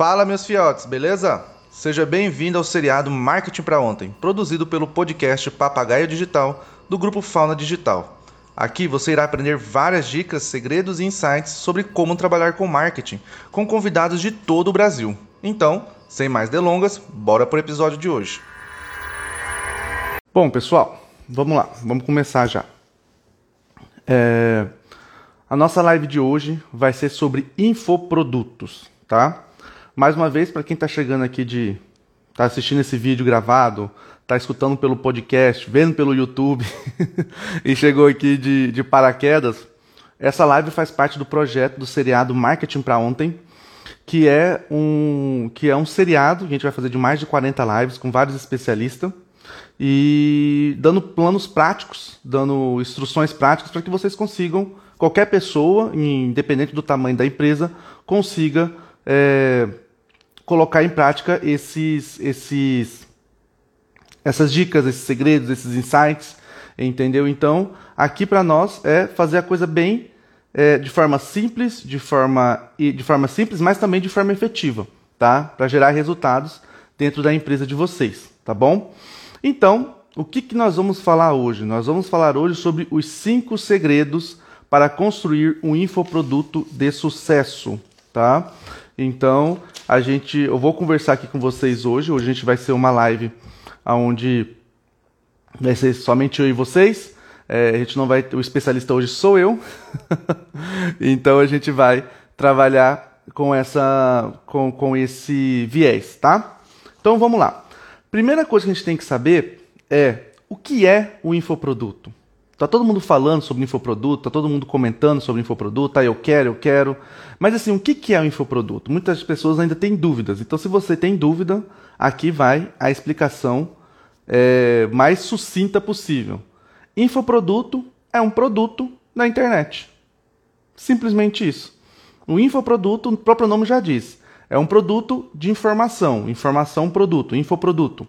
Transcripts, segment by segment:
Fala, meus fiotes, beleza? Seja bem-vindo ao seriado Marketing para Ontem, produzido pelo podcast Papagaio Digital do grupo Fauna Digital. Aqui você irá aprender várias dicas, segredos e insights sobre como trabalhar com marketing com convidados de todo o Brasil. Então, sem mais delongas, bora para o episódio de hoje. Bom, pessoal, vamos lá, vamos começar já. É... A nossa live de hoje vai ser sobre infoprodutos, tá? Mais uma vez, para quem está chegando aqui de. está assistindo esse vídeo gravado, está escutando pelo podcast, vendo pelo YouTube e chegou aqui de, de paraquedas, essa live faz parte do projeto do seriado Marketing para Ontem, que é um que é um seriado que a gente vai fazer de mais de 40 lives com vários especialistas e dando planos práticos, dando instruções práticas para que vocês consigam, qualquer pessoa, independente do tamanho da empresa, consiga é, colocar em prática esses, esses, essas dicas, esses segredos, esses insights, entendeu? Então, aqui para nós é fazer a coisa bem é, de forma simples, de forma de forma simples, mas também de forma efetiva, tá? Para gerar resultados dentro da empresa de vocês, tá bom? Então, o que, que nós vamos falar hoje? Nós vamos falar hoje sobre os cinco segredos para construir um infoproduto de sucesso, tá? Então, a gente, eu vou conversar aqui com vocês hoje. Hoje a gente vai ser uma live onde vai ser somente eu e vocês. É, a gente não vai, o especialista hoje sou eu. então a gente vai trabalhar com essa, com, com esse viés, tá? Então vamos lá. Primeira coisa que a gente tem que saber é o que é o infoproduto. Tá todo mundo falando sobre infoproduto, tá todo mundo comentando sobre infoproduto, tá, eu quero, eu quero. Mas assim, o que é o infoproduto? Muitas pessoas ainda têm dúvidas. Então, se você tem dúvida, aqui vai a explicação é, mais sucinta possível. Infoproduto é um produto na internet. Simplesmente isso. O infoproduto, o próprio nome já diz, é um produto de informação, informação produto, infoproduto.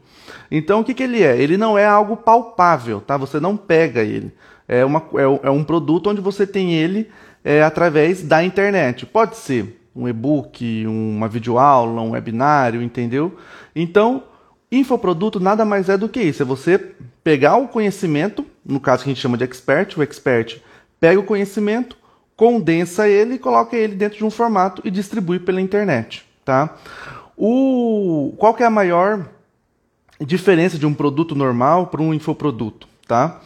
Então o que, que ele é? Ele não é algo palpável, tá? Você não pega ele. É, uma, é, é um produto onde você tem ele é, através da internet. Pode ser um e-book, uma videoaula, um webinário, entendeu? Então, infoproduto nada mais é do que isso. É você pegar o conhecimento, no caso que a gente chama de expert, o expert pega o conhecimento, condensa ele e coloca ele dentro de um formato e distribui pela internet tá? O, qual que é a maior diferença de um produto normal para um infoproduto, tá?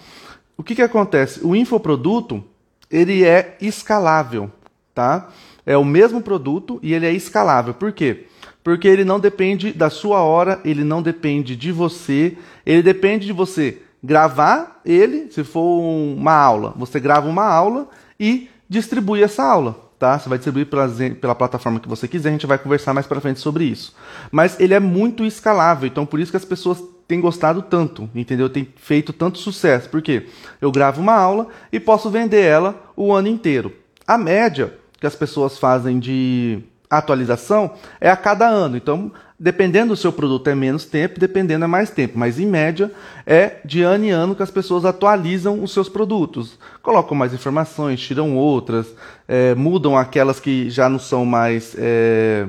O que, que acontece? O infoproduto ele é escalável, tá? É o mesmo produto e ele é escalável. Por quê? Porque ele não depende da sua hora, ele não depende de você, ele depende de você gravar ele, se for uma aula, você grava uma aula e distribui essa aula tá? Você vai distribuir pela, pela plataforma que você quiser, a gente vai conversar mais para frente sobre isso. Mas ele é muito escalável, então por isso que as pessoas têm gostado tanto, entendeu? Tem feito tanto sucesso. Porque eu gravo uma aula e posso vender ela o ano inteiro. A média que as pessoas fazem de atualização é a cada ano. Então, dependendo do seu produto é menos tempo, dependendo é mais tempo, mas em média é de ano em ano que as pessoas atualizam os seus produtos, colocam mais informações, tiram outras, é, mudam aquelas que já não são mais é,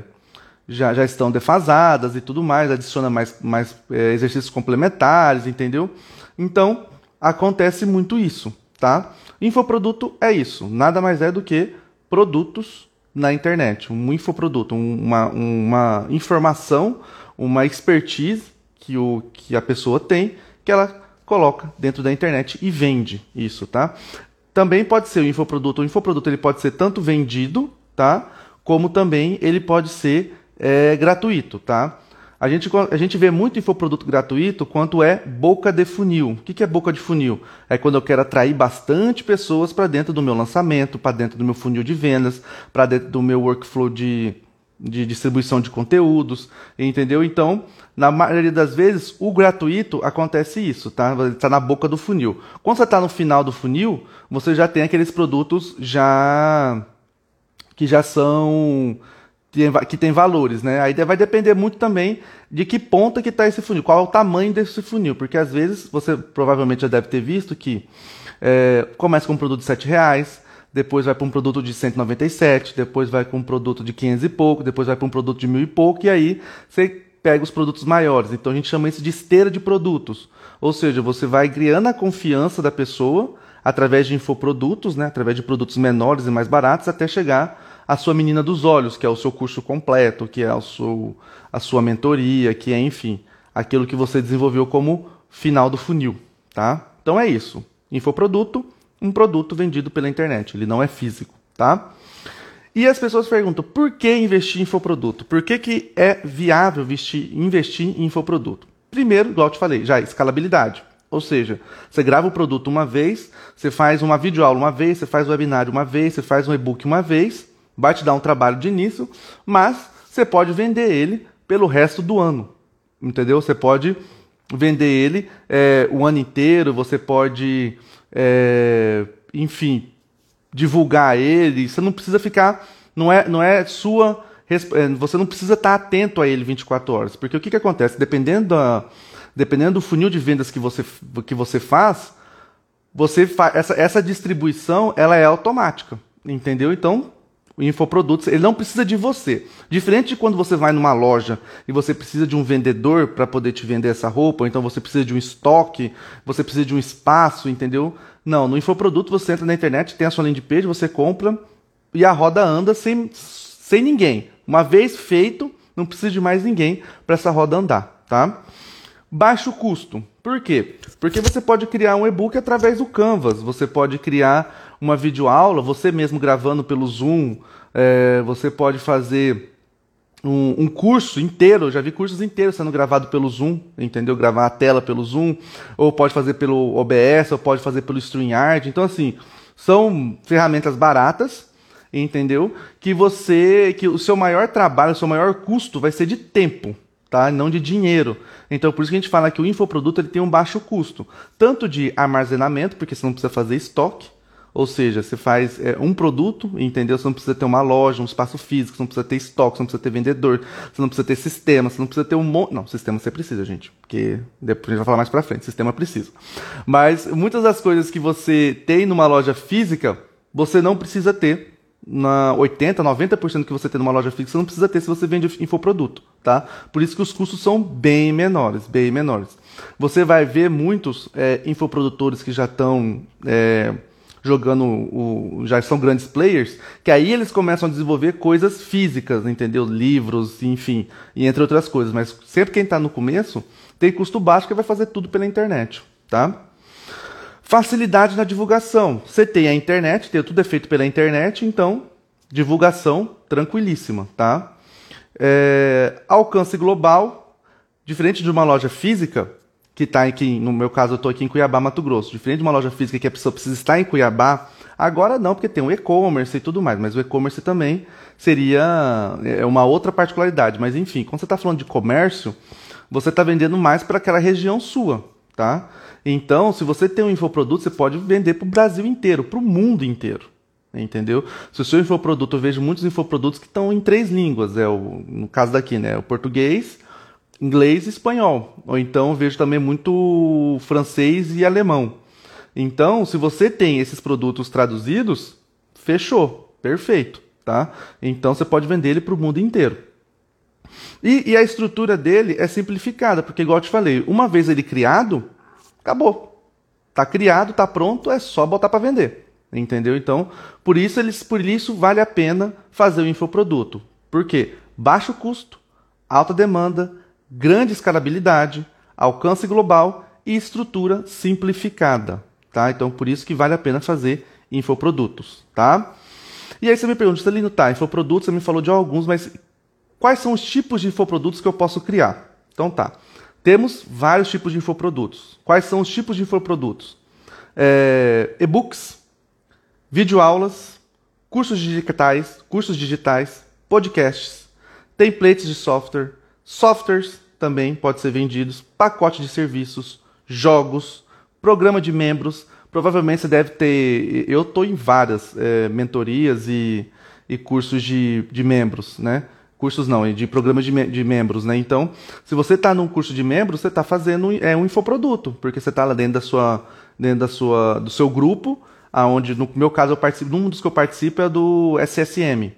já, já estão defasadas e tudo mais, adiciona mais, mais é, exercícios complementares, entendeu? Então acontece muito isso, tá? Infoproduto é isso, nada mais é do que produtos na internet, um infoproduto, uma, uma informação, uma expertise que, o, que a pessoa tem, que ela coloca dentro da internet e vende isso, tá? Também pode ser o infoproduto. O infoproduto ele pode ser tanto vendido, tá? Como também ele pode ser é, gratuito, tá? A gente, a gente vê muito infoproduto gratuito quanto é boca de funil. O que é boca de funil? É quando eu quero atrair bastante pessoas para dentro do meu lançamento, para dentro do meu funil de vendas, para dentro do meu workflow de, de distribuição de conteúdos, entendeu? Então, na maioria das vezes, o gratuito acontece isso, tá? Está na boca do funil. Quando você está no final do funil, você já tem aqueles produtos já que já são que tem valores, né? Aí vai depender muito também de que ponta que está esse funil, qual é o tamanho desse funil, porque às vezes você provavelmente já deve ter visto que é, começa com um produto de R$ reais, depois vai para um produto de 197, depois vai para um produto de 500 e pouco, depois vai para um produto de mil e pouco, e aí você pega os produtos maiores. Então a gente chama isso de esteira de produtos. Ou seja, você vai criando a confiança da pessoa através de infoprodutos, né, através de produtos menores e mais baratos, até chegar à sua menina dos olhos, que é o seu curso completo, que é o seu, a sua mentoria, que é, enfim, aquilo que você desenvolveu como final do funil. Tá? Então é isso. Infoproduto um produto vendido pela internet, ele não é físico, tá? E as pessoas perguntam, por que investir em infoproduto? Por que, que é viável investir, investir em infoproduto? Primeiro, igual eu te falei, já escalabilidade. Ou seja, você grava o produto uma vez, você faz uma videoaula uma vez, você faz um webinário uma vez, você faz um e-book uma vez, vai te dar um trabalho de início, mas você pode vender ele pelo resto do ano. Entendeu? Você pode vender ele é, o ano inteiro, você pode é, enfim, divulgar ele. Você não precisa ficar, não é, não é sua, é, você não precisa estar atento a ele 24 horas, porque o que, que acontece? Dependendo, da, dependendo do funil de vendas que você, que você faz, você fa essa, essa distribuição ela é automática, entendeu? Então o infoprodutos, ele não precisa de você. Diferente de quando você vai numa loja e você precisa de um vendedor para poder te vender essa roupa, ou então você precisa de um estoque, você precisa de um espaço, entendeu? Não, no infoproduto você entra na internet, tem a sua landing page, você compra e a roda anda sem, sem ninguém. Uma vez feito, não precisa de mais ninguém para essa roda andar, tá? Baixo custo. Por quê? Porque você pode criar um e-book através do Canvas, você pode criar uma videoaula, você mesmo gravando pelo Zoom, é, você pode fazer um, um, curso inteiro, eu já vi cursos inteiros sendo gravados pelo Zoom, entendeu? Gravar a tela pelo Zoom, ou pode fazer pelo OBS, ou pode fazer pelo StreamYard. Então, assim, são ferramentas baratas, entendeu? Que você, que o seu maior trabalho, o seu maior custo vai ser de tempo, tá? Não de dinheiro. Então, por isso que a gente fala que o infoproduto ele tem um baixo custo, tanto de armazenamento, porque você não precisa fazer estoque, ou seja, você faz é, um produto, entendeu? Você não precisa ter uma loja, um espaço físico, você não precisa ter estoque, você não precisa ter vendedor, você não precisa ter sistema, você não precisa ter um monte. Não, sistema você precisa, gente. Porque depois a gente vai falar mais pra frente, sistema precisa. Mas muitas das coisas que você tem numa loja física, você não precisa ter. Na 80, 90% que você tem numa loja física, você não precisa ter se você vende infoproduto, tá? Por isso que os custos são bem menores, bem menores. Você vai ver muitos é, infoprodutores que já estão. É, jogando o, já são grandes players, que aí eles começam a desenvolver coisas físicas, entendeu? Livros, enfim, e entre outras coisas. Mas sempre quem está no começo tem custo baixo que vai fazer tudo pela internet, tá? Facilidade na divulgação. Você tem a internet, tem, tudo é feito pela internet, então divulgação tranquilíssima, tá? É, alcance global, diferente de uma loja física, que está aqui, no meu caso eu estou aqui em Cuiabá, Mato Grosso. Diferente de uma loja física que a pessoa precisa estar em Cuiabá, agora não, porque tem o e-commerce e tudo mais, mas o e-commerce também seria é uma outra particularidade. Mas enfim, quando você está falando de comércio, você está vendendo mais para aquela região sua, tá? Então, se você tem um infoproduto, você pode vender para o Brasil inteiro, para o mundo inteiro. Entendeu? Se o seu infoproduto, eu vejo muitos infoprodutos que estão em três línguas. É o, no caso daqui, né? O português, inglês e espanhol. Ou então vejo também muito francês e alemão. Então, se você tem esses produtos traduzidos, fechou, perfeito, tá? Então você pode vender ele para o mundo inteiro. E, e, a estrutura dele é simplificada, porque igual eu te falei, uma vez ele criado, acabou. Tá criado, tá pronto, é só botar para vender. Entendeu? Então, por isso eles, por isso vale a pena fazer o infoproduto. Por quê? Baixo custo, alta demanda, grande escalabilidade, alcance global e estrutura simplificada, tá? Então por isso que vale a pena fazer infoprodutos, tá? E aí você me pergunta, Celino, tá, infoprodutos, você me falou de alguns, mas quais são os tipos de infoprodutos que eu posso criar? Então tá, temos vários tipos de infoprodutos. Quais são os tipos de infoprodutos? É, e-books, videoaulas, cursos digitais, cursos digitais, podcasts, templates de software, Softwares também pode ser vendidos, pacote de serviços, jogos, programa de membros. Provavelmente você deve ter. Eu estou em várias é, mentorias e, e cursos de, de membros, né? Cursos não, de programas de, de membros, né? Então, se você está num curso de membros, você está fazendo é, um infoproduto, porque você está lá dentro da sua, dentro da sua, do seu grupo, aonde no meu caso eu participo, um dos que eu participo é do SSM,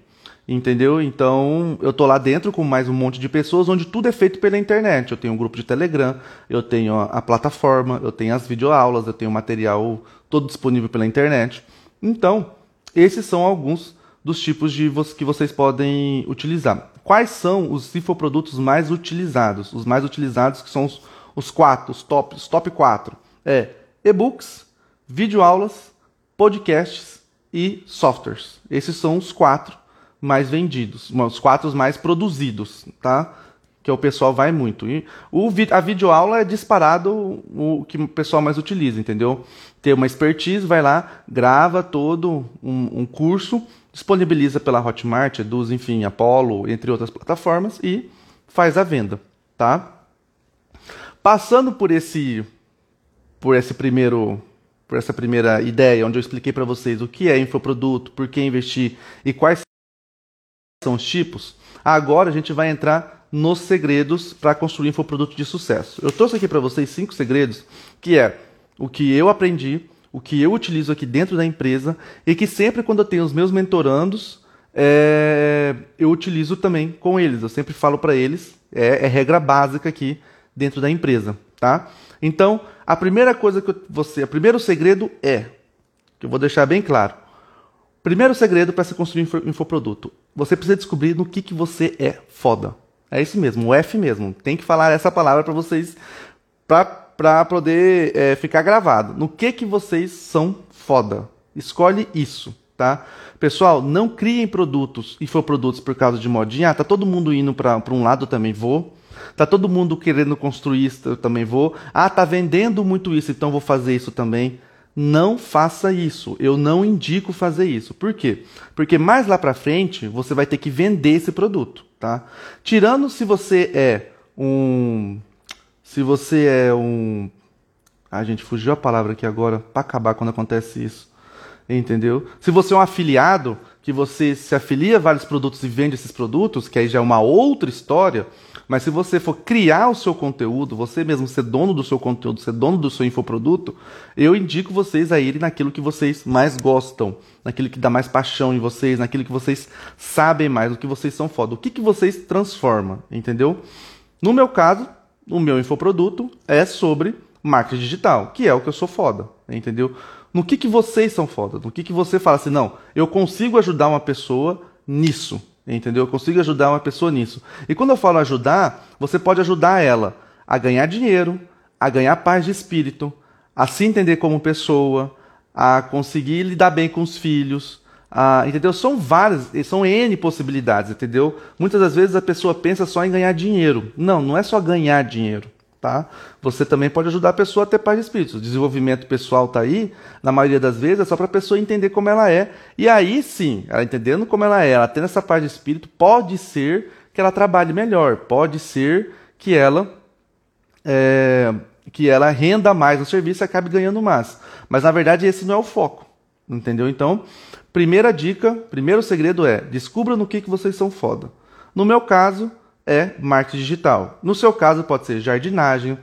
entendeu? Então eu tô lá dentro com mais um monte de pessoas, onde tudo é feito pela internet. Eu tenho um grupo de Telegram, eu tenho a, plataforma, eu tenho as videoaulas, eu tenho material todo disponível pela internet. Então esses são alguns dos tipos de que vocês podem utilizar. Quais são os infoprodutos mais utilizados? Os mais utilizados que são os, os quatro, os top, os top 4. É e-books, videoaulas, podcasts e softwares. Esses são os quatro mais vendidos, os quatro mais produzidos, tá? Que o pessoal vai muito. E o, a videoaula é disparado o que o pessoal mais utiliza, entendeu? Ter uma expertise, vai lá, grava todo um, um curso, disponibiliza pela Hotmart, Eduz, enfim, Apollo, entre outras plataformas e faz a venda, tá? Passando por esse por esse primeiro por essa primeira ideia, onde eu expliquei para vocês o que é infoproduto, por que investir e quais são os tipos, agora a gente vai entrar nos segredos para construir infoproduto de sucesso. Eu trouxe aqui para vocês cinco segredos, que é o que eu aprendi, o que eu utilizo aqui dentro da empresa e que sempre quando eu tenho os meus mentorandos, é, eu utilizo também com eles. Eu sempre falo para eles, é, é regra básica aqui dentro da empresa, tá? Então, a primeira coisa que você, o primeiro segredo é, que eu vou deixar bem claro. Primeiro segredo para se construir um infoproduto. Você precisa descobrir no que, que você é foda. É isso mesmo, o F mesmo. Tem que falar essa palavra para vocês, para poder é, ficar gravado. No que, que vocês são foda. Escolhe isso, tá? Pessoal, não criem produtos, infoprodutos por causa de modinha. Ah, tá todo mundo indo para um lado, também vou. Tá todo mundo querendo construir isso, eu também vou. Ah, tá vendendo muito isso, então vou fazer isso também. Não faça isso. Eu não indico fazer isso. Por quê? Porque mais lá para frente você vai ter que vender esse produto, tá? Tirando se você é um se você é um a gente fugiu a palavra aqui agora para acabar quando acontece isso. Entendeu? Se você é um afiliado, que você se afilia a vários produtos e vende esses produtos, que aí já é uma outra história, mas se você for criar o seu conteúdo, você mesmo ser dono do seu conteúdo, ser dono do seu infoproduto, eu indico vocês a irem naquilo que vocês mais gostam, naquilo que dá mais paixão em vocês, naquilo que vocês sabem mais, o que vocês são foda, o que, que vocês transformam, entendeu? No meu caso, o meu infoproduto é sobre marketing digital, que é o que eu sou foda, entendeu? No que, que vocês são foda, no que, que você fala assim, não, eu consigo ajudar uma pessoa nisso. Entendeu? Eu consigo ajudar uma pessoa nisso. E quando eu falo ajudar, você pode ajudar ela a ganhar dinheiro, a ganhar paz de espírito, a se entender como pessoa, a conseguir lidar bem com os filhos, a, entendeu? São várias, são N possibilidades, entendeu? Muitas das vezes a pessoa pensa só em ganhar dinheiro. Não, não é só ganhar dinheiro tá? Você também pode ajudar a pessoa a ter paz de espírito. O desenvolvimento pessoal tá aí, na maioria das vezes, é só para a pessoa entender como ela é. E aí sim, ela entendendo como ela é, ela tendo essa paz de espírito, pode ser que ela trabalhe melhor, pode ser que ela é, que ela renda mais no serviço e acabe ganhando mais. Mas na verdade esse não é o foco, entendeu? Então, primeira dica, primeiro segredo é descubra no que, que vocês são foda. No meu caso, é marketing digital. No seu caso, pode ser jardinagem,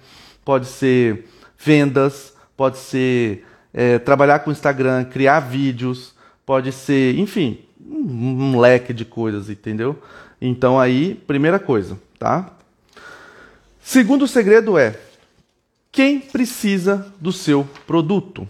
pode ser vendas, pode ser é, trabalhar com Instagram, criar vídeos, pode ser, enfim, um, leque de coisas, entendeu? Então aí, primeira coisa, tá? Segundo segredo é quem precisa do seu produto,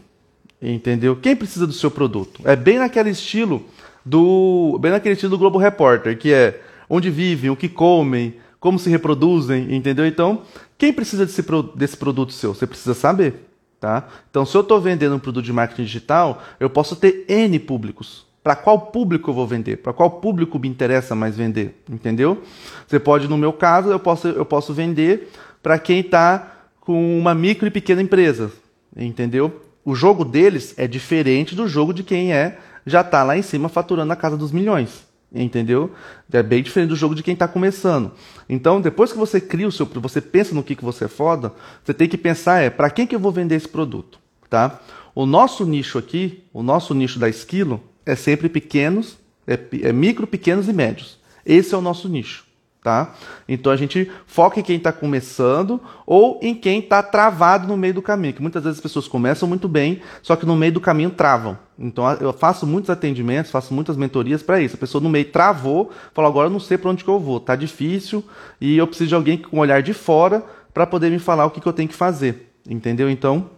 entendeu? Quem precisa do seu produto? É bem naquele estilo do, bem naquele estilo do Globo Repórter, que é onde vivem, o que comem, como se reproduzem, entendeu? Então, quem precisa desse, desse produto seu? Você precisa saber, tá? Então, se eu estou vendendo um produto de marketing digital, eu posso ter N públicos. Para qual público eu vou vender? Para qual público me interessa mais vender? Entendeu? Você pode, no meu caso, eu posso, eu posso vender para quem está com uma micro e pequena empresa. Entendeu? O jogo deles é diferente do jogo de quem é já está lá em cima faturando a casa dos milhões. Entendeu? É bem diferente do jogo de quem está começando. Então, depois que você cria o seu, você pensa no que, que você é foda, você tem que pensar é para quem que eu vou vender esse produto, tá? O nosso nicho aqui, o nosso nicho da Esquilo é sempre pequenos, é, é micro, pequenos e médios. Esse é o nosso nicho, tá? Então a gente foca em quem está começando ou em quem está travado no meio do caminho, que muitas vezes as pessoas começam muito bem, só que no meio do caminho travam. Então eu faço muitos atendimentos, faço muitas mentorias para isso. A pessoa no meio travou, falou agora eu não sei para onde que eu vou, tá difícil e eu preciso de alguém com um olhar de fora para poder me falar o que, que eu tenho que fazer, entendeu? Então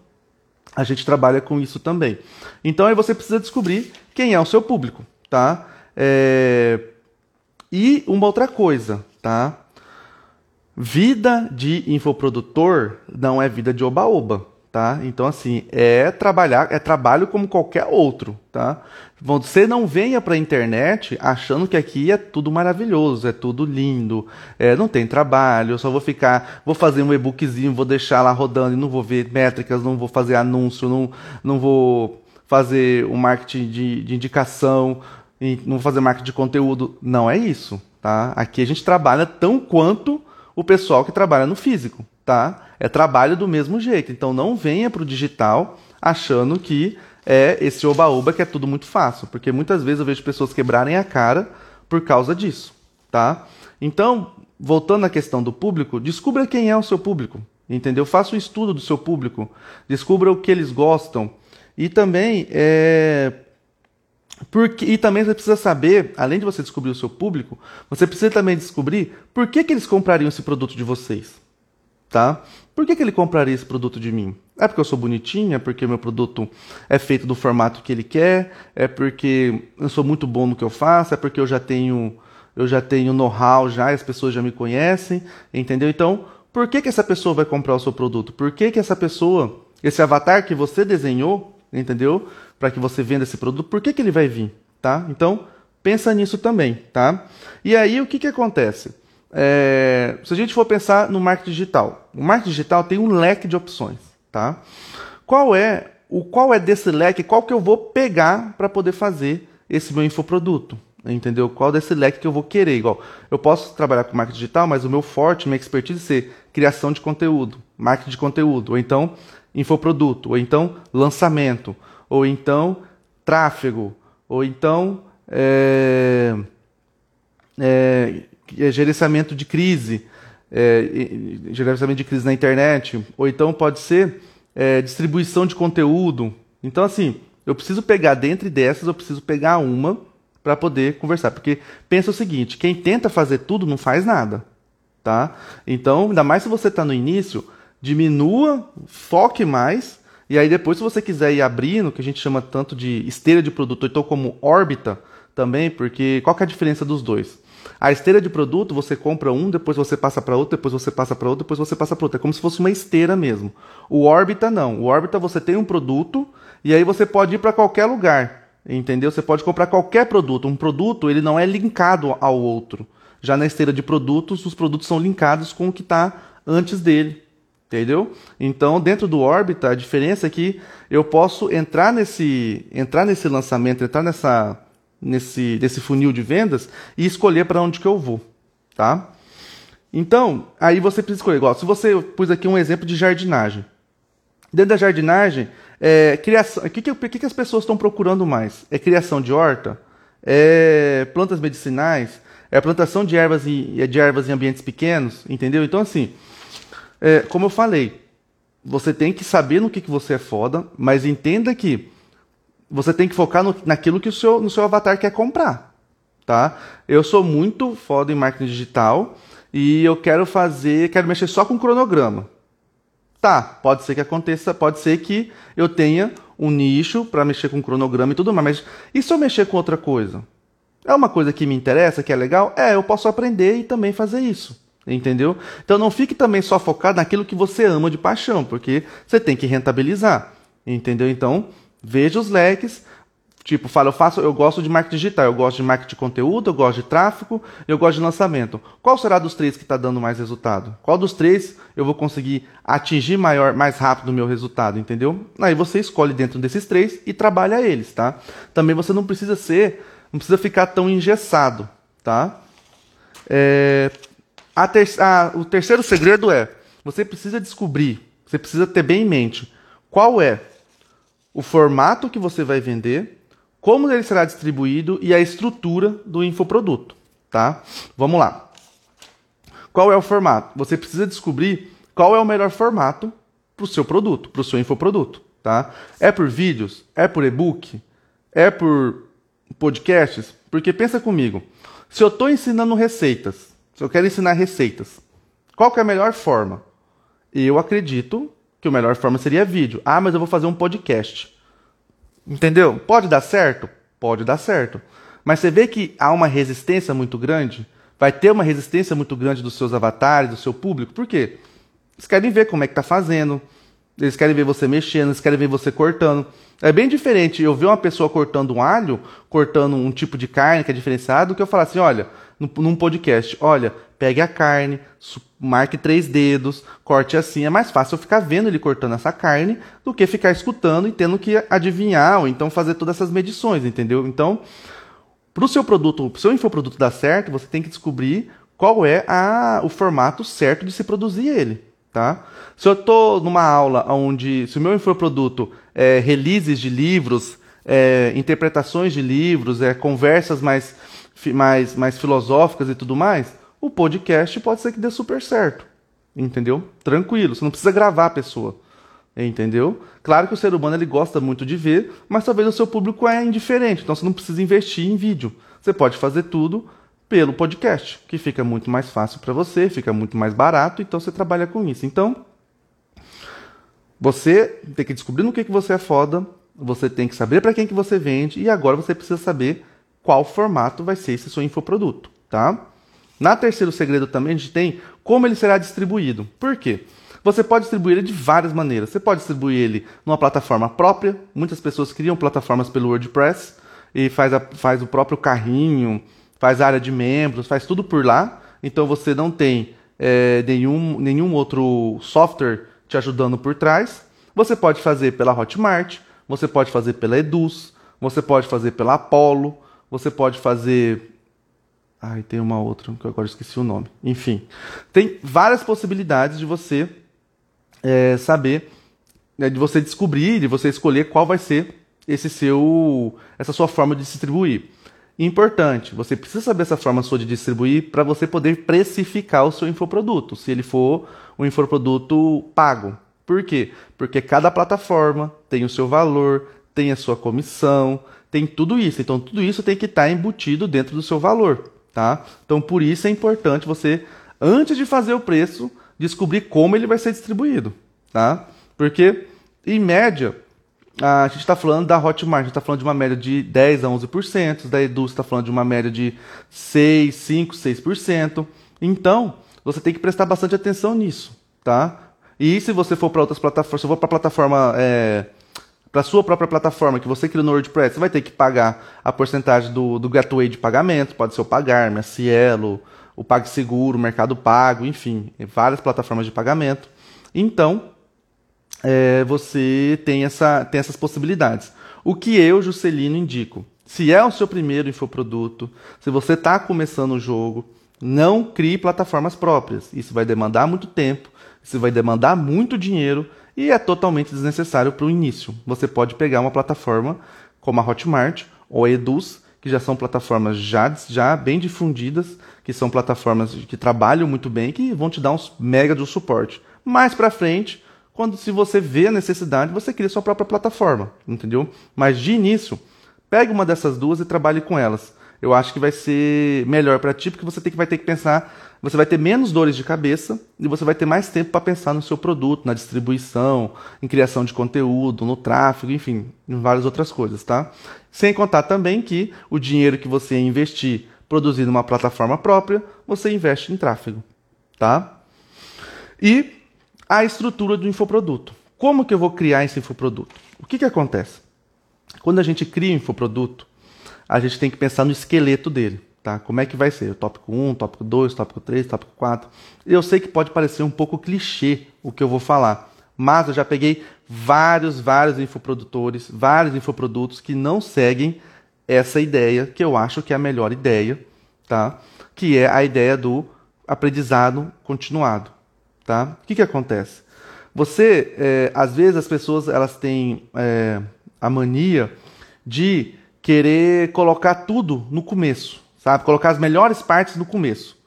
a gente trabalha com isso também. Então aí você precisa descobrir quem é o seu público, tá? É... E uma outra coisa, tá? Vida de infoprodutor não é vida de oba-oba, tá? Então, assim, é trabalhar, é trabalho como qualquer outro, tá? Você não venha para a internet achando que aqui é tudo maravilhoso, é tudo lindo, é, não tem trabalho, eu só vou ficar, vou fazer um e-bookzinho, vou deixar lá rodando e não vou ver métricas, não vou fazer anúncio, não, não vou fazer o um marketing de, de indicação, não vou fazer marketing de conteúdo. Não é isso, tá? Aqui a gente trabalha tão quanto o pessoal que trabalha no físico, tá? É trabalho do mesmo jeito. Então não venha para o digital achando que é esse oba-oba que é tudo muito fácil, porque muitas vezes eu vejo pessoas quebrarem a cara por causa disso, tá? Então, voltando à questão do público, descubra quem é o seu público, entendeu? Faça o estudo do seu público, descubra o que eles gostam e também é, porque, e também você precisa saber, além de você descobrir o seu público, você precisa também descobrir por que, que eles comprariam esse produto de vocês. Tá? Por que, que ele compraria esse produto de mim? É porque eu sou bonitinha? É porque meu produto é feito do formato que ele quer? É porque eu sou muito bom no que eu faço? É porque eu já tenho eu já tenho know-how já, as pessoas já me conhecem, entendeu? Então, por que, que essa pessoa vai comprar o seu produto? Por que, que essa pessoa, esse avatar que você desenhou, entendeu? Para que você venda esse produto, por que, que ele vai vir? Tá? Então, pensa nisso também. Tá? E aí, o que, que acontece? É, se a gente for pensar no marketing digital, o marketing digital tem um leque de opções. Tá? Qual é o qual é desse leque? Qual que eu vou pegar para poder fazer esse meu infoproduto? Entendeu? Qual desse leque que eu vou querer? Igual, eu posso trabalhar com marketing digital, mas o meu forte, minha expertise é ser criação de conteúdo, marketing de conteúdo, ou então infoproduto, ou então lançamento, ou então tráfego, ou então é, é, é, gerenciamento de crise, é, gerenciamento de crise na internet, ou então pode ser é, distribuição de conteúdo. Então, assim, eu preciso pegar dentre dessas, eu preciso pegar uma para poder conversar. Porque pensa o seguinte: quem tenta fazer tudo não faz nada. Tá? Então, ainda mais se você está no início, diminua, foque mais e aí depois, se você quiser ir abrindo, que a gente chama tanto de esteira de produto, ou então como órbita também, porque qual que é a diferença dos dois? A esteira de produto, você compra um, depois você passa para outro, depois você passa para outro, depois você passa para outro. É como se fosse uma esteira mesmo. O órbita não. O órbita você tem um produto e aí você pode ir para qualquer lugar. Entendeu? Você pode comprar qualquer produto. Um produto, ele não é linkado ao outro. Já na esteira de produtos, os produtos são linkados com o que está antes dele. Entendeu? Então, dentro do órbita, a diferença é que eu posso entrar nesse, entrar nesse lançamento, entrar nessa, nesse, nesse funil de vendas e escolher para onde que eu vou, tá? Então, aí você precisa escolher. Igual, se você pus aqui um exemplo de jardinagem. Dentro da jardinagem, é, criação, o que, que, que, as pessoas estão procurando mais? É criação de horta? É plantas medicinais? É plantação de ervas, em, de ervas em ambientes pequenos? Entendeu? Então, assim, é, como eu falei, você tem que saber no que, que você é foda, mas entenda que você tem que focar no, naquilo que o seu, no seu avatar quer comprar. Tá? Eu sou muito foda em marketing digital e eu quero fazer, quero mexer só com cronograma. Tá, pode ser que aconteça, pode ser que eu tenha um nicho para mexer com cronograma e tudo mais, mas e se eu mexer com outra coisa? É uma coisa que me interessa, que é legal? É, eu posso aprender e também fazer isso. Entendeu? Então não fique também só focado naquilo que você ama de paixão, porque você tem que rentabilizar. Entendeu? Então, veja os leques. Tipo, fala, eu faço, eu gosto de marketing digital, eu gosto de marketing de conteúdo, eu gosto de tráfego, eu gosto de lançamento. Qual será dos três que está dando mais resultado? Qual dos três eu vou conseguir atingir maior, mais rápido o meu resultado, entendeu? Aí você escolhe dentro desses três e trabalha eles, tá? Também você não precisa ser, não precisa ficar tão engessado, tá? É, ter, a, o terceiro segredo é: você precisa descobrir, você precisa ter bem em mente qual é o formato que você vai vender, como ele será distribuído e a estrutura do infoproduto, tá? Vamos lá. Qual é o formato? Você precisa descobrir qual é o melhor formato para o seu produto, para o seu infoproduto. Tá? É por vídeos? É por e-book? É por podcasts? Porque pensa comigo, se eu estou ensinando receitas, se eu quero ensinar receitas, qual que é a melhor forma? Eu acredito que a melhor forma seria vídeo. Ah, mas eu vou fazer um podcast. Entendeu? Pode dar certo? Pode dar certo. Mas você vê que há uma resistência muito grande? Vai ter uma resistência muito grande dos seus avatares, do seu público. Por quê? Eles querem ver como é que tá fazendo. Eles querem ver você mexendo, eles querem ver você cortando. É bem diferente eu ver uma pessoa cortando um alho, cortando um tipo de carne que é diferenciado, do que eu falar assim, olha, num podcast, olha, pegue a carne, marque três dedos, corte assim. É mais fácil eu ficar vendo ele cortando essa carne do que ficar escutando e tendo que adivinhar ou então fazer todas essas medições, entendeu? Então, para o seu produto, para o seu infoproduto dar certo, você tem que descobrir qual é a, o formato certo de se produzir ele. Tá? Se eu estou numa aula onde, se o meu infoproduto é releases de livros, é, interpretações de livros, é, conversas mais, mais, mais filosóficas e tudo mais, o podcast pode ser que dê super certo. Entendeu? Tranquilo, você não precisa gravar a pessoa. Entendeu? Claro que o ser humano ele gosta muito de ver, mas talvez o seu público é indiferente, então você não precisa investir em vídeo. Você pode fazer tudo pelo podcast, que fica muito mais fácil para você, fica muito mais barato, então você trabalha com isso. Então, você tem que descobrir no que, que você é foda, você tem que saber para quem que você vende e agora você precisa saber qual formato vai ser esse seu infoproduto, tá? Na terceiro segredo também a gente tem como ele será distribuído. Por quê? Você pode distribuir ele de várias maneiras. Você pode distribuir ele numa plataforma própria. Muitas pessoas criam plataformas pelo WordPress e faz, a, faz o próprio carrinho, faz área de membros, faz tudo por lá. Então você não tem é, nenhum, nenhum outro software te ajudando por trás. Você pode fazer pela Hotmart, você pode fazer pela Eduz, você pode fazer pela Apollo, você pode fazer. Ai, tem uma outra que eu agora esqueci o nome. Enfim, tem várias possibilidades de você é, saber, né, de você descobrir, de você escolher qual vai ser esse seu, essa sua forma de distribuir. Importante, você precisa saber essa forma sua de distribuir para você poder precificar o seu infoproduto, se ele for um infoproduto pago. Por quê? Porque cada plataforma tem o seu valor, tem a sua comissão, tem tudo isso. Então tudo isso tem que estar tá embutido dentro do seu valor, tá? Então por isso é importante você antes de fazer o preço descobrir como ele vai ser distribuído, tá? Porque em média a gente está falando da Hotmart, a gente está falando de uma média de 10 a 11%, da Edu está falando de uma média de 6, 5, 6%. Então, você tem que prestar bastante atenção nisso, tá? E se você for para outras plataformas, se for para a plataforma, é, para sua própria plataforma que você criou no WordPress, você vai ter que pagar a porcentagem do, do gateway de pagamento, pode ser o Pagarme, a Cielo, o PagSeguro, o Mercado Pago, enfim, várias plataformas de pagamento. Então, é, você tem, essa, tem essas possibilidades. O que eu, Juscelino, indico? Se é o seu primeiro infoproduto, se você está começando o jogo, não crie plataformas próprias. Isso vai demandar muito tempo, isso vai demandar muito dinheiro e é totalmente desnecessário para o início. Você pode pegar uma plataforma como a Hotmart ou a Eduz, que já são plataformas já, já bem difundidas, que são plataformas que trabalham muito bem, que vão te dar uns mega de suporte. Mais para frente, quando se você vê a necessidade, você cria sua própria plataforma, entendeu? Mas de início, pegue uma dessas duas e trabalhe com elas. Eu acho que vai ser melhor para ti, porque você tem que, vai ter que pensar, você vai ter menos dores de cabeça e você vai ter mais tempo para pensar no seu produto, na distribuição, em criação de conteúdo, no tráfego, enfim, em várias outras coisas, tá? Sem contar também que o dinheiro que você investir produzindo uma plataforma própria, você investe em tráfego, tá? E a estrutura do infoproduto. Como que eu vou criar esse infoproduto? O que, que acontece? Quando a gente cria um infoproduto, a gente tem que pensar no esqueleto dele. Tá? Como é que vai ser? O tópico 1, tópico 2, tópico 3, tópico 4. Eu sei que pode parecer um pouco clichê o que eu vou falar, mas eu já peguei vários, vários infoprodutores, vários infoprodutos que não seguem essa ideia, que eu acho que é a melhor ideia, tá? que é a ideia do aprendizado continuado. Tá? O que, que acontece? Você, é, às vezes, as pessoas elas têm é, a mania de querer colocar tudo no começo, sabe? Colocar as melhores partes no começo.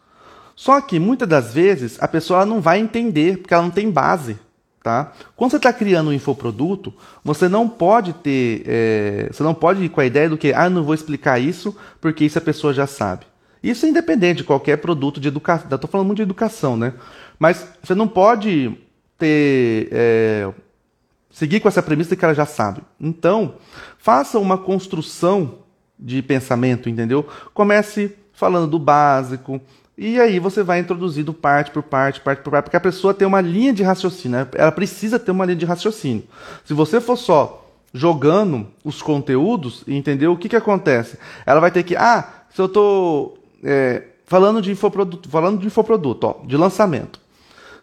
Só que muitas das vezes a pessoa não vai entender porque ela não tem base. Tá? Quando você está criando um infoproduto, você não pode ter. É, você não pode ir com a ideia do que, ah, não vou explicar isso porque isso a pessoa já sabe. Isso é independente de qualquer produto de educação. Estou falando muito de educação, né? Mas você não pode ter. É, seguir com essa premissa de que ela já sabe. Então, faça uma construção de pensamento, entendeu? Comece falando do básico, e aí você vai introduzindo parte por parte, parte por parte, porque a pessoa tem uma linha de raciocínio, né? ela precisa ter uma linha de raciocínio. Se você for só jogando os conteúdos, entendeu? O que, que acontece? Ela vai ter que, ah, se eu estou é, falando de infoproduto, falando de infoproduto, ó, de lançamento.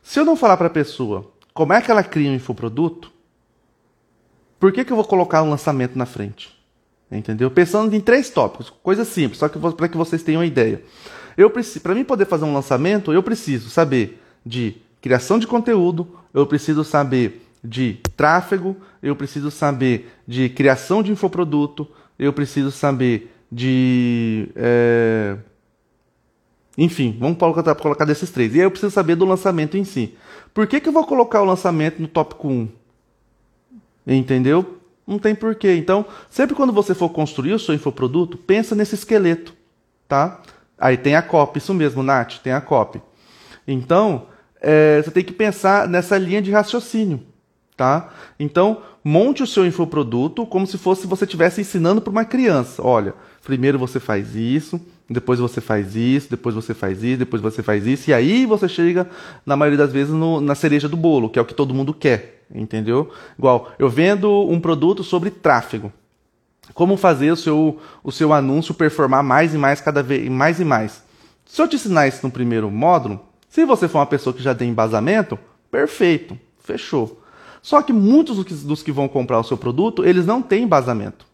Se eu não falar para a pessoa como é que ela cria um infoproduto, por que, que eu vou colocar um lançamento na frente? Entendeu? Pensando em três tópicos, coisa simples, só que para que vocês tenham uma ideia. Eu preciso, para mim poder fazer um lançamento, eu preciso saber de criação de conteúdo, eu preciso saber de tráfego, eu preciso saber de criação de infoproduto, eu preciso saber de. É... Enfim, vamos colocar, desses três. E aí eu preciso saber do lançamento em si. Por que, que eu vou colocar o lançamento no tópico 1? Entendeu? Não tem porquê. Então, sempre quando você for construir o seu infoproduto, pensa nesse esqueleto, tá? Aí tem a copy, isso mesmo, Nath, tem a copy. Então, é, você tem que pensar nessa linha de raciocínio, tá? Então, monte o seu infoproduto como se fosse você estivesse ensinando para uma criança. Olha, primeiro você faz isso, depois você faz isso, depois você faz isso, depois você faz isso, e aí você chega, na maioria das vezes, no, na cereja do bolo, que é o que todo mundo quer, entendeu? Igual, eu vendo um produto sobre tráfego como fazer o seu, o seu anúncio performar mais e mais cada vez mais e mais. Se eu te ensinar isso no primeiro módulo, se você for uma pessoa que já tem embasamento, perfeito, fechou. Só que muitos dos que, dos que vão comprar o seu produto, eles não têm embasamento.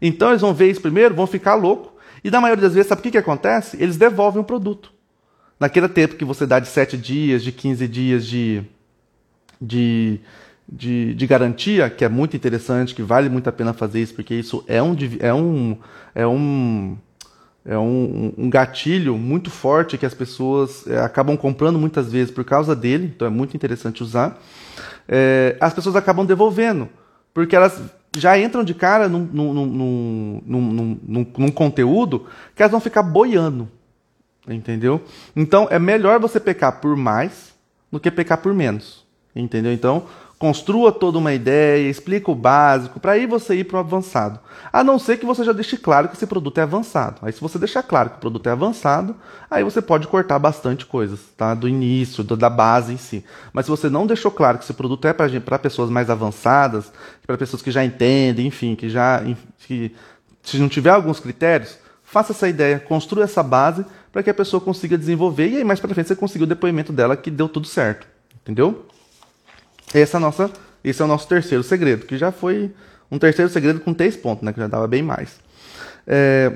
Então eles vão ver isso primeiro, vão ficar louco, e na maioria das vezes, sabe o que, que acontece? Eles devolvem o produto. Naquele tempo que você dá de 7 dias, de 15 dias de, de, de, de, garantia, que é muito interessante, que vale muito a pena fazer isso, porque isso é um, é um, é um, é um, um gatilho muito forte que as pessoas é, acabam comprando muitas vezes por causa dele, então é muito interessante usar. É, as pessoas acabam devolvendo, porque elas já entram de cara num, num, num, num, conteúdo que elas vão ficar boiando. Entendeu? Então é melhor você pecar por mais do que pecar por menos. Entendeu? Então, Construa toda uma ideia, explica o básico, para aí você ir para o avançado. A não ser que você já deixe claro que esse produto é avançado. Aí, se você deixar claro que o produto é avançado, aí você pode cortar bastante coisas, tá? Do início, do, da base em si. Mas se você não deixou claro que esse produto é para pessoas mais avançadas, para pessoas que já entendem, enfim, que já. Que, se não tiver alguns critérios, faça essa ideia, construa essa base para que a pessoa consiga desenvolver e aí mais para frente você conseguir o depoimento dela que deu tudo certo. Entendeu? Essa é nossa, esse é o nosso terceiro segredo, que já foi um terceiro segredo com três pontos, né, que já dava bem mais. É,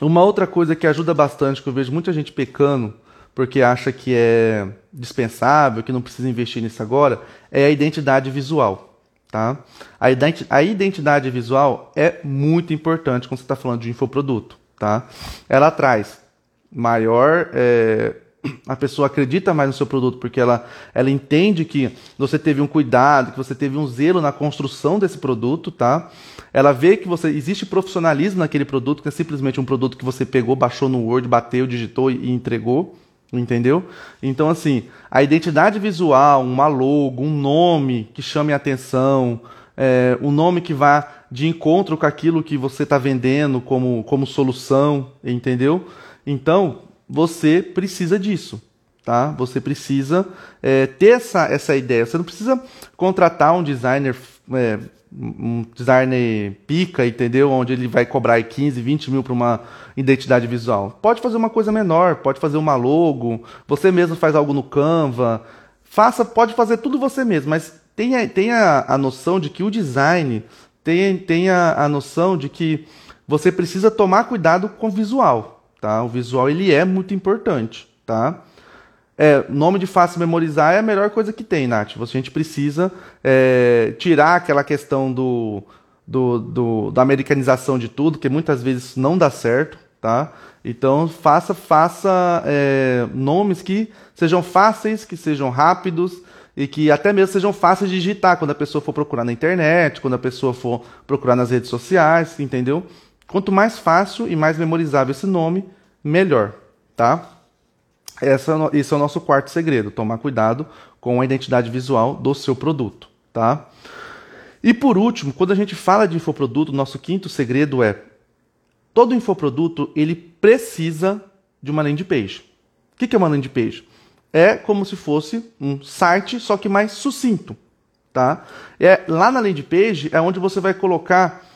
uma outra coisa que ajuda bastante, que eu vejo muita gente pecando, porque acha que é dispensável, que não precisa investir nisso agora, é a identidade visual. Tá? A, identi a identidade visual é muito importante quando você está falando de infoproduto. Tá? Ela traz maior é, a pessoa acredita mais no seu produto porque ela, ela entende que você teve um cuidado, que você teve um zelo na construção desse produto, tá? Ela vê que você existe profissionalismo naquele produto, que é simplesmente um produto que você pegou, baixou no Word, bateu, digitou e entregou, entendeu? Então assim, a identidade visual, uma logo, um nome que chame a atenção, é, um nome que vá de encontro com aquilo que você está vendendo como, como solução, entendeu? Então, você precisa disso. Tá? Você precisa é, ter essa, essa ideia. Você não precisa contratar um designer, é, um designer pica, entendeu? Onde ele vai cobrar 15, 20 mil para uma identidade visual. Pode fazer uma coisa menor, pode fazer uma logo, você mesmo faz algo no Canva. Faça, pode fazer tudo você mesmo, mas tenha, tenha a noção de que o design tenha, tenha a noção de que você precisa tomar cuidado com o visual tá? O visual ele é muito importante, tá? É, nome de fácil memorizar é a melhor coisa que tem, Nath. A gente precisa é, tirar aquela questão do, do, do, da americanização de tudo, que muitas vezes não dá certo, tá? Então faça faça é, nomes que sejam fáceis, que sejam rápidos e que até mesmo sejam fáceis de digitar quando a pessoa for procurar na internet, quando a pessoa for procurar nas redes sociais, entendeu? Quanto mais fácil e mais memorizável esse nome, melhor, tá? Essa, esse é o nosso quarto segredo, tomar cuidado com a identidade visual do seu produto, tá? E por último, quando a gente fala de infoproduto, nosso quinto segredo é todo infoproduto ele precisa de uma landing page. O que é uma landing page? É como se fosse um site, só que mais sucinto, tá? É lá na landing page é onde você vai colocar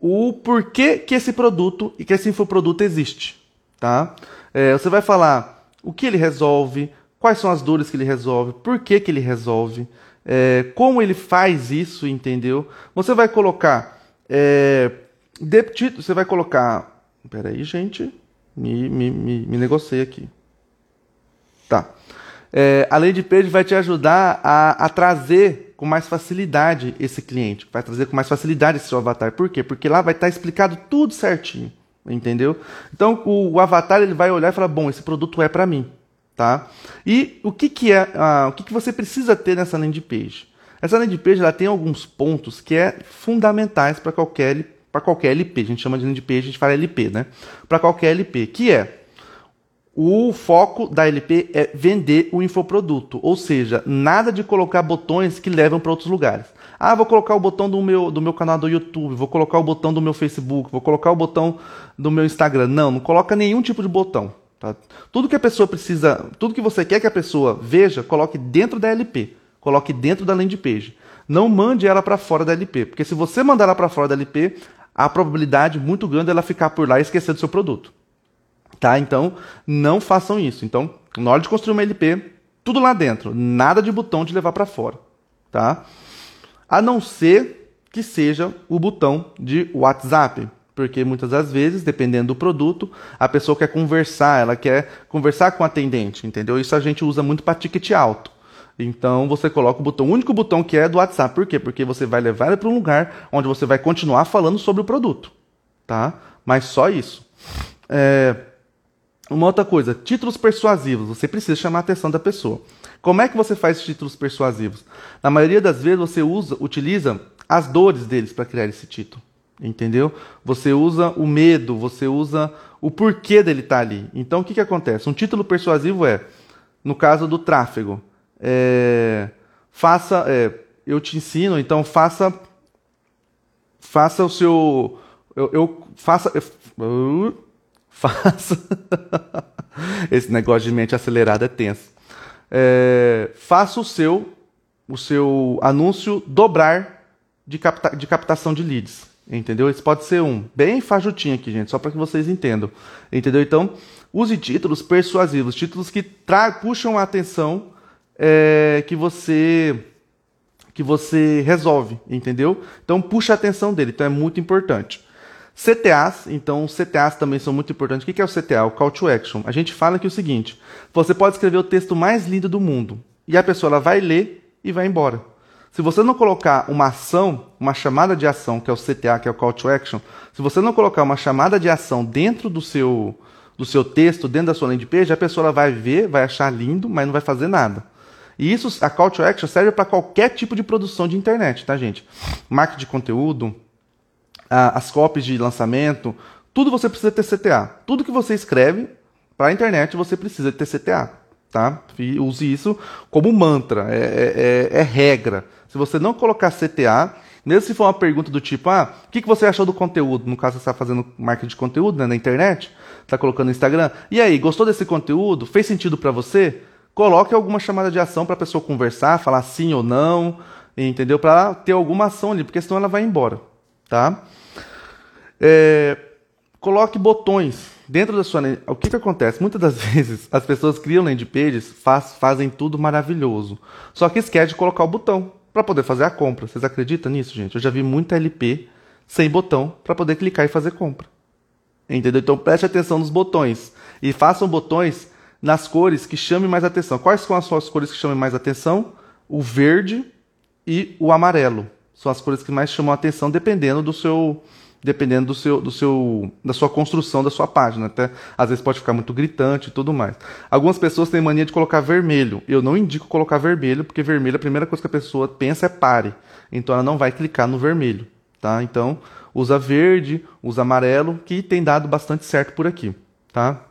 o porquê que esse produto e que esse infoproduto existe, tá? É, você vai falar o que ele resolve, quais são as dores que ele resolve, por que, que ele resolve, é, como ele faz isso, entendeu? Você vai colocar. É, de, você vai colocar. Peraí, gente. Me, me, me, me negociei aqui. Tá. É, a landing page vai te ajudar a, a trazer com mais facilidade esse cliente. Vai trazer com mais facilidade esse seu avatar. Por quê? Porque lá vai estar explicado tudo certinho. Entendeu? Então o, o avatar ele vai olhar e falar: bom, esse produto é para mim. Tá? E o que, que é, o que, que você precisa ter nessa landing page? Essa landing page ela tem alguns pontos que é fundamentais para qualquer para qualquer LP. A gente chama de landing page, a gente fala LP, né? Para qualquer LP, que é o foco da LP é vender o infoproduto, ou seja, nada de colocar botões que levam para outros lugares. Ah, vou colocar o botão do meu, do meu canal do YouTube, vou colocar o botão do meu Facebook, vou colocar o botão do meu Instagram. Não, não coloca nenhum tipo de botão. Tá? Tudo que a pessoa precisa, tudo que você quer que a pessoa veja, coloque dentro da LP, coloque dentro da landing page. Não mande ela para fora da LP, porque se você mandar ela para fora da LP, a probabilidade muito grande dela ficar por lá e esquecer do seu produto. Tá? Então, não façam isso. Então, na hora de construir uma LP, tudo lá dentro, nada de botão de levar para fora, tá? A não ser que seja o botão de WhatsApp, porque muitas das vezes, dependendo do produto, a pessoa quer conversar, ela quer conversar com o atendente, entendeu? Isso a gente usa muito para ticket alto. Então você coloca o botão, o único botão que é do WhatsApp. Por quê? Porque você vai levar ele para um lugar onde você vai continuar falando sobre o produto, tá? Mas só isso. É... Uma outra coisa, títulos persuasivos. Você precisa chamar a atenção da pessoa. Como é que você faz títulos persuasivos? Na maioria das vezes você usa, utiliza as dores deles para criar esse título. Entendeu? Você usa o medo, você usa o porquê dele estar tá ali. Então o que, que acontece? Um título persuasivo é, no caso do tráfego, é, faça, é, eu te ensino, então faça, faça o seu, eu, eu faça, eu, faça, esse negócio de mente acelerada é tenso. É, faça o seu, o seu anúncio dobrar de, capta, de captação de leads. Entendeu? Esse pode ser um. Bem fajutinho aqui, gente, só para que vocês entendam. Entendeu? Então, use títulos persuasivos, títulos que puxam a atenção é, que você que você resolve, entendeu? Então, puxa a atenção dele. Então, é muito importante. CTAs, então CTAs também são muito importantes. O que é o CTA? O Call to Action. A gente fala aqui o seguinte: você pode escrever o texto mais lindo do mundo e a pessoa ela vai ler e vai embora. Se você não colocar uma ação, uma chamada de ação, que é o CTA, que é o Call to Action, se você não colocar uma chamada de ação dentro do seu, do seu texto, dentro da sua landing page, a pessoa vai ver, vai achar lindo, mas não vai fazer nada. E isso, a Call to Action serve para qualquer tipo de produção de internet, tá, gente? Marketing de conteúdo, as copies de lançamento, tudo você precisa ter CTA. Tudo que você escreve para a internet você precisa ter CTA, tá? Use isso como mantra, é, é, é, é regra. Se você não colocar CTA, mesmo se for uma pergunta do tipo, ah, o que, que você achou do conteúdo? No caso, você está fazendo marketing de conteúdo né, na internet, está colocando no Instagram. E aí, gostou desse conteúdo? Fez sentido para você? Coloque alguma chamada de ação para a pessoa conversar, falar sim ou não, entendeu? Para ter alguma ação ali, porque senão ela vai embora, tá? É, coloque botões dentro da sua. O que, que acontece? Muitas das vezes as pessoas criam landing pages, faz, fazem tudo maravilhoso, só que esquece de colocar o botão para poder fazer a compra. Vocês acreditam nisso, gente? Eu já vi muita LP sem botão para poder clicar e fazer compra. Entendeu? Então preste atenção nos botões e façam botões nas cores que chamem mais atenção. Quais são as suas cores que chamem mais atenção? O verde e o amarelo. São as cores que mais chamam atenção dependendo do seu dependendo do seu, do seu, da sua construção da sua página. Até às vezes pode ficar muito gritante e tudo mais. Algumas pessoas têm mania de colocar vermelho. Eu não indico colocar vermelho, porque vermelho a primeira coisa que a pessoa pensa é pare. Então ela não vai clicar no vermelho, tá? Então usa verde, usa amarelo, que tem dado bastante certo por aqui, tá?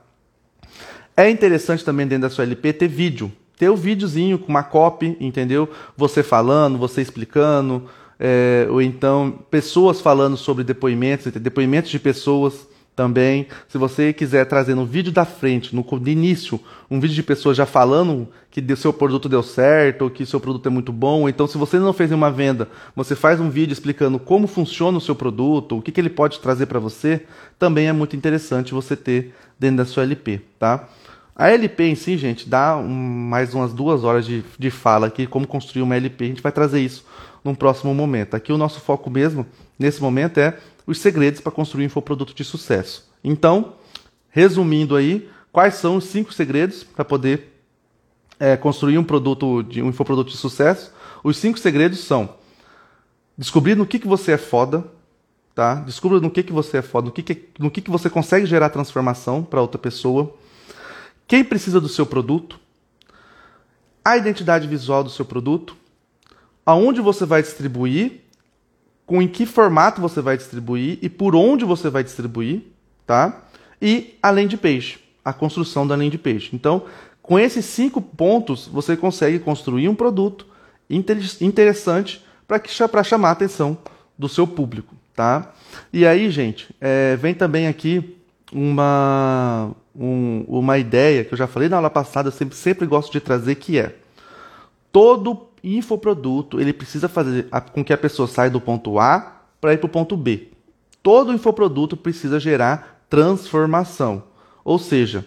É interessante também dentro da sua LP ter vídeo. Ter o um videozinho com uma copy, entendeu? Você falando, você explicando, é, ou então pessoas falando sobre depoimentos, depoimentos de pessoas também. Se você quiser trazer no vídeo da frente, no, início, um vídeo de pessoas já falando que seu produto deu certo, ou que seu produto é muito bom, ou então se você não fez nenhuma venda, você faz um vídeo explicando como funciona o seu produto, o que, que ele pode trazer para você, também é muito interessante você ter dentro da sua LP, tá? A LP em si, gente, dá um, mais umas duas horas de, de fala aqui, como construir uma LP. A gente vai trazer isso num próximo momento. Aqui o nosso foco mesmo, nesse momento, é os segredos para construir um infoproduto de sucesso. Então, resumindo aí, quais são os cinco segredos para poder é, construir um produto de um infoproduto de sucesso? Os cinco segredos são descobrir no que, que você é foda, tá? Descubra no que, que você é foda, no que, que, no que, que você consegue gerar transformação para outra pessoa. Quem precisa do seu produto? A identidade visual do seu produto, aonde você vai distribuir com em que formato você vai distribuir e por onde você vai distribuir, tá? E a landing page, a construção da landing page. Então, com esses cinco pontos, você consegue construir um produto interessante para chamar a atenção do seu público, tá? E aí, gente, é, vem também aqui uma, um, uma ideia que eu já falei na aula passada, eu sempre, sempre gosto de trazer, que é todo infoproduto ele precisa fazer com que a pessoa saia do ponto A para ir para o ponto B. Todo infoproduto precisa gerar transformação. Ou seja,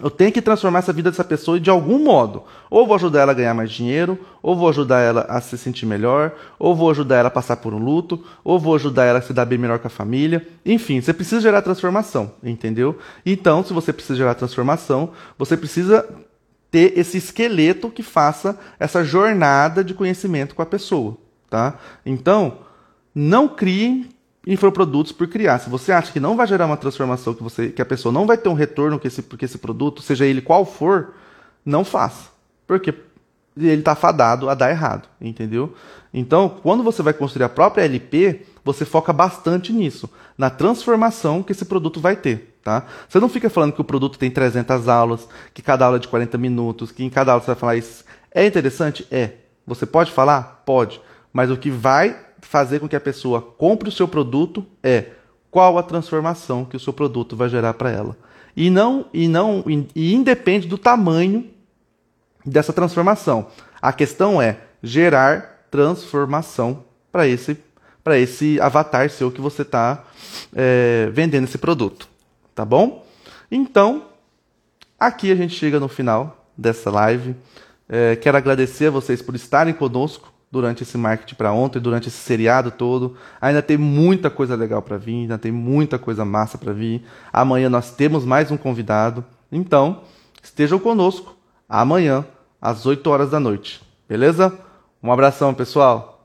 eu tenho que transformar essa vida dessa pessoa de algum modo. Ou vou ajudar ela a ganhar mais dinheiro, ou vou ajudar ela a se sentir melhor, ou vou ajudar ela a passar por um luto, ou vou ajudar ela a se dar bem melhor com a família. Enfim, você precisa gerar transformação, entendeu? Então, se você precisa gerar transformação, você precisa ter esse esqueleto que faça essa jornada de conhecimento com a pessoa, tá? Então, não criem infoprodutos por criar. Se você acha que não vai gerar uma transformação, que, você, que a pessoa não vai ter um retorno com esse, com esse produto, seja ele qual for, não faça. Porque ele está fadado a dar errado, entendeu? Então, quando você vai construir a própria LP, você foca bastante nisso, na transformação que esse produto vai ter. Tá? Você não fica falando que o produto tem 300 aulas, que cada aula é de 40 minutos, que em cada aula você vai falar isso. É interessante? É. Você pode falar? Pode. Mas o que vai fazer com que a pessoa compre o seu produto é qual a transformação que o seu produto vai gerar para ela. E não e não e independe do tamanho dessa transformação. A questão é gerar transformação para esse para esse avatar seu que você está é, vendendo esse produto tá bom? Então, aqui a gente chega no final dessa live. É, quero agradecer a vocês por estarem conosco durante esse marketing para ontem, durante esse seriado todo. Ainda tem muita coisa legal para vir, ainda tem muita coisa massa para vir. Amanhã nós temos mais um convidado. Então, estejam conosco amanhã às 8 horas da noite. Beleza? Um abração, pessoal.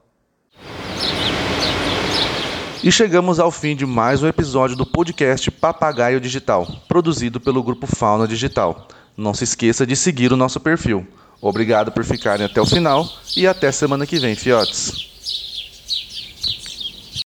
E chegamos ao fim de mais um episódio do podcast Papagaio Digital, produzido pelo grupo Fauna Digital. Não se esqueça de seguir o nosso perfil. Obrigado por ficarem até o final e até semana que vem, fiotes.